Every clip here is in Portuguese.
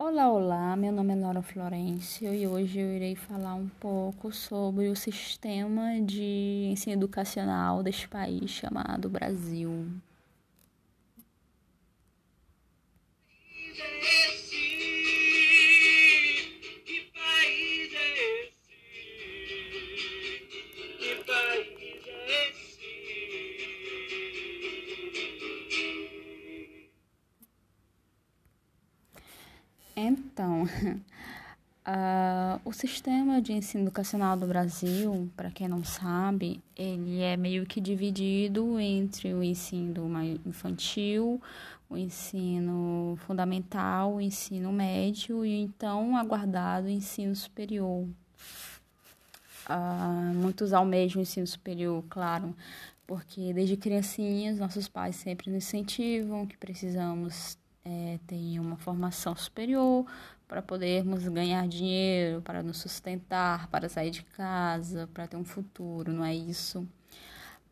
Olá, olá, meu nome é Laura Florencio e hoje eu irei falar um pouco sobre o sistema de ensino educacional deste país chamado Brasil. Então, uh, o sistema de ensino educacional do Brasil, para quem não sabe, ele é meio que dividido entre o ensino infantil, o ensino fundamental, o ensino médio e então aguardado ensino superior. Uh, muitos almejam o ensino superior, claro, porque desde criancinhas nossos pais sempre nos incentivam que precisamos é, tem uma formação superior para podermos ganhar dinheiro, para nos sustentar, para sair de casa, para ter um futuro, não é isso?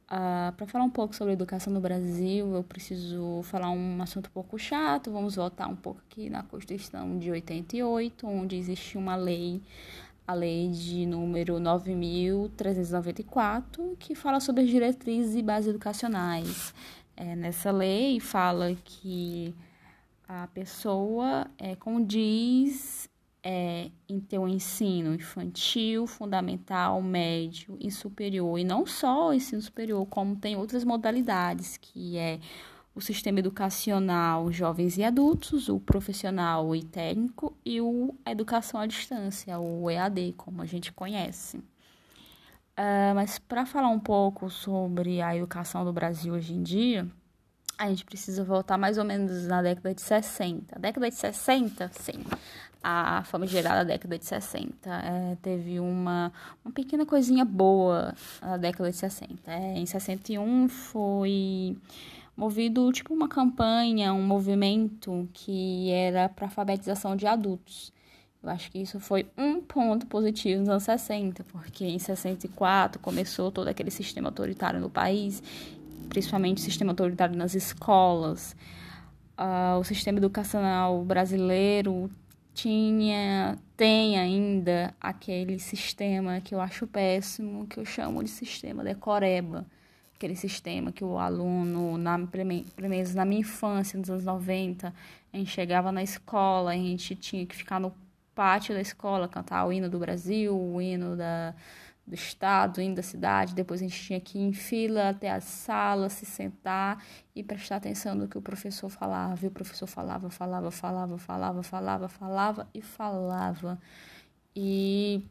Uh, para falar um pouco sobre educação no Brasil, eu preciso falar um assunto um pouco chato. Vamos voltar um pouco aqui na Constituição de 88, onde existe uma lei, a lei de número 9.394, que fala sobre as diretrizes e bases educacionais. É, nessa lei fala que a pessoa é, condiz é, em ter um ensino infantil, fundamental, médio e superior. E não só o ensino superior, como tem outras modalidades, que é o sistema educacional jovens e adultos, o profissional e técnico e o a educação à distância, o EAD, como a gente conhece. Uh, mas para falar um pouco sobre a educação do Brasil hoje em dia, a gente precisa voltar mais ou menos na década de 60. A década de 60, sim, a famigerada década de 60. É, teve uma, uma pequena coisinha boa na década de 60. É, em 61 foi movido tipo uma campanha, um movimento que era para alfabetização de adultos. Eu acho que isso foi um ponto positivo nos anos 60, porque em 64 começou todo aquele sistema autoritário no país principalmente o sistema autoritário nas escolas. Uh, o sistema educacional brasileiro tinha, tem ainda aquele sistema que eu acho péssimo, que eu chamo de sistema decoreba. Aquele sistema que o aluno, na, pelo menos na minha infância, nos anos 90, a gente chegava na escola, a gente tinha que ficar no pátio da escola, cantar o hino do Brasil, o hino da, do estado, indo da cidade, depois a gente tinha que ir em fila até a sala, se sentar e prestar atenção no que o professor falava. E o professor falava, falava, falava, falava, falava, falava e falava. E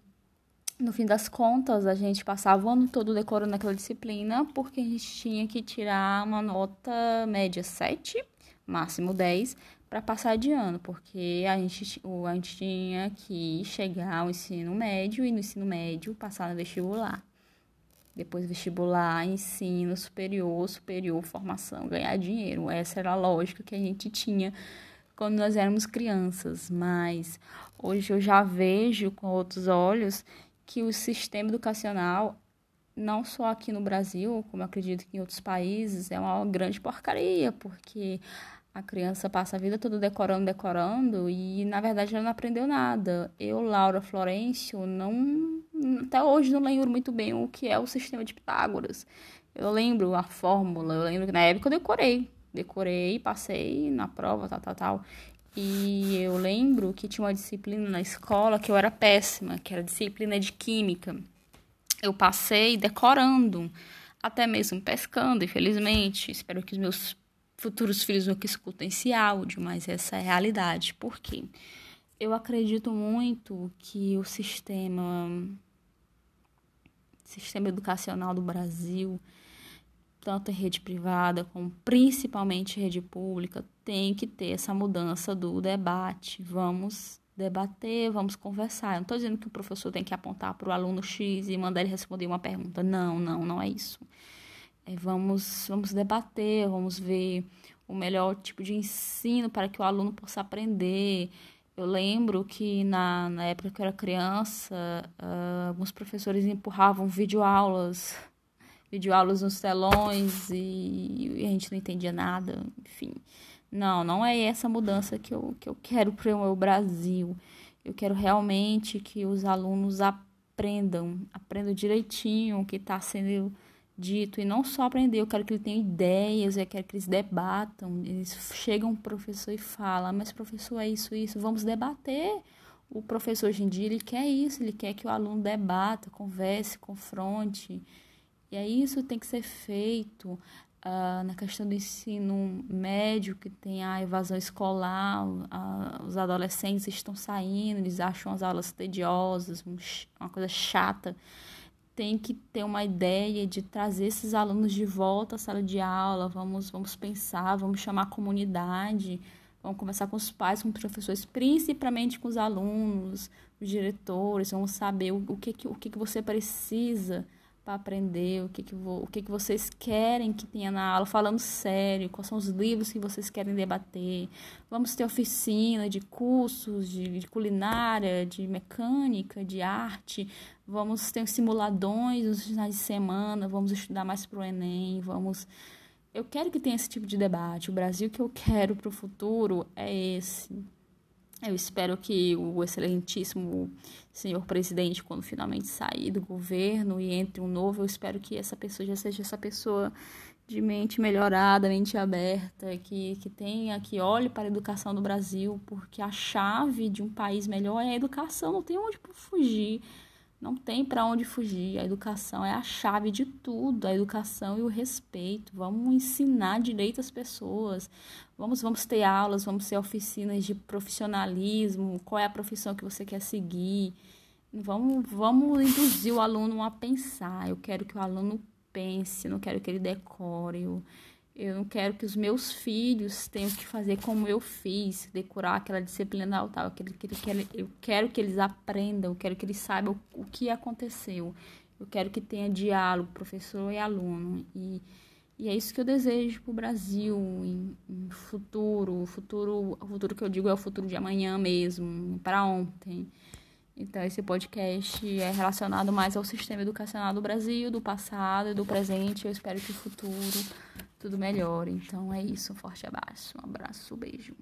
no fim das contas, a gente passava o ano todo decorando aquela disciplina, porque a gente tinha que tirar uma nota média 7, máximo 10, para passar de ano, porque a gente, a gente tinha que chegar ao ensino médio e no ensino médio passar no vestibular. Depois vestibular, ensino superior, superior, formação, ganhar dinheiro. Essa era a lógica que a gente tinha quando nós éramos crianças, mas hoje eu já vejo com outros olhos que o sistema educacional, não só aqui no Brasil, como acredito que em outros países, é uma grande porcaria, porque a criança passa a vida toda decorando, decorando e na verdade ela não aprendeu nada. Eu, Laura Florencio, não até hoje não lembro muito bem o que é o sistema de Pitágoras. Eu lembro a fórmula, eu lembro que na época eu decorei, decorei, passei na prova, tal, tal, tal. E eu lembro que tinha uma disciplina na escola que eu era péssima, que era disciplina de química. Eu passei decorando, até mesmo pescando, infelizmente. Espero que os meus futuros filhos nunca escutem esse áudio, mas essa é a realidade. Por quê? Eu acredito muito que o sistema sistema educacional do Brasil, tanto rede privada como principalmente rede pública, tem que ter essa mudança do debate. Vamos debater, vamos conversar. Eu não estou dizendo que o professor tem que apontar para o aluno X e mandar ele responder uma pergunta. Não, não, não é isso. É, vamos, vamos debater, vamos ver o melhor tipo de ensino para que o aluno possa aprender. Eu lembro que na, na época que eu era criança, uh, alguns professores empurravam videoaulas, videoaulas nos telões e, e a gente não entendia nada, enfim. Não, não é essa mudança que eu, que eu quero para o meu Brasil. Eu quero realmente que os alunos aprendam, aprendam direitinho o que está sendo dito. E não só aprender, eu quero que eles tenham ideias, eu quero que eles debatam. Eles chegam um professor e falam, mas professor, é isso, isso, vamos debater. O professor hoje em dia, ele quer isso, ele quer que o aluno debata, converse, confronte. E aí isso tem que ser feito uh, na questão do ensino médio, que tem a evasão escolar, os adolescentes estão saindo, eles acham as aulas tediosas, uma coisa chata tem que ter uma ideia de trazer esses alunos de volta à sala de aula, vamos, vamos pensar, vamos chamar a comunidade, vamos conversar com os pais, com os professores, principalmente com os alunos, os diretores, vamos saber o, o, que, que, o que, que você precisa para aprender, o que que, o que que vocês querem que tenha na aula, falando sério, quais são os livros que vocês querem debater. Vamos ter oficina de cursos de, de culinária, de mecânica, de arte. Vamos ter simuladões nos finais de semana, vamos estudar mais para o Enem, vamos... Eu quero que tenha esse tipo de debate. O Brasil que eu quero para o futuro é esse. Eu espero que o excelentíssimo senhor presidente, quando finalmente sair do governo e entre um novo, eu espero que essa pessoa já seja essa pessoa de mente melhorada, mente aberta, que, que tenha, que olhe para a educação do Brasil, porque a chave de um país melhor é a educação, não tem onde fugir. Não tem para onde fugir. A educação é a chave de tudo, a educação e o respeito. Vamos ensinar direito às pessoas. Vamos, vamos ter aulas, vamos ter oficinas de profissionalismo, qual é a profissão que você quer seguir. Vamos, vamos induzir o aluno a pensar. Eu quero que o aluno pense, não quero que ele decore. Eu, eu não quero que os meus filhos tenham que fazer como eu fiz, decorar aquela disciplina tal. Eu quero que, eles aprendam, eu quero que eles saibam o, que aconteceu. Eu quero que tenha diálogo, professor e aluno. E, e é isso que eu desejo para o Brasil, em, em futuro. Futuro, o futuro que eu digo é o futuro de amanhã mesmo, para ontem. Então, esse podcast é relacionado mais ao sistema educacional do Brasil, do passado e do presente. Eu espero que o futuro tudo melhor. Então é isso, um forte abraço, um abraço, um beijo.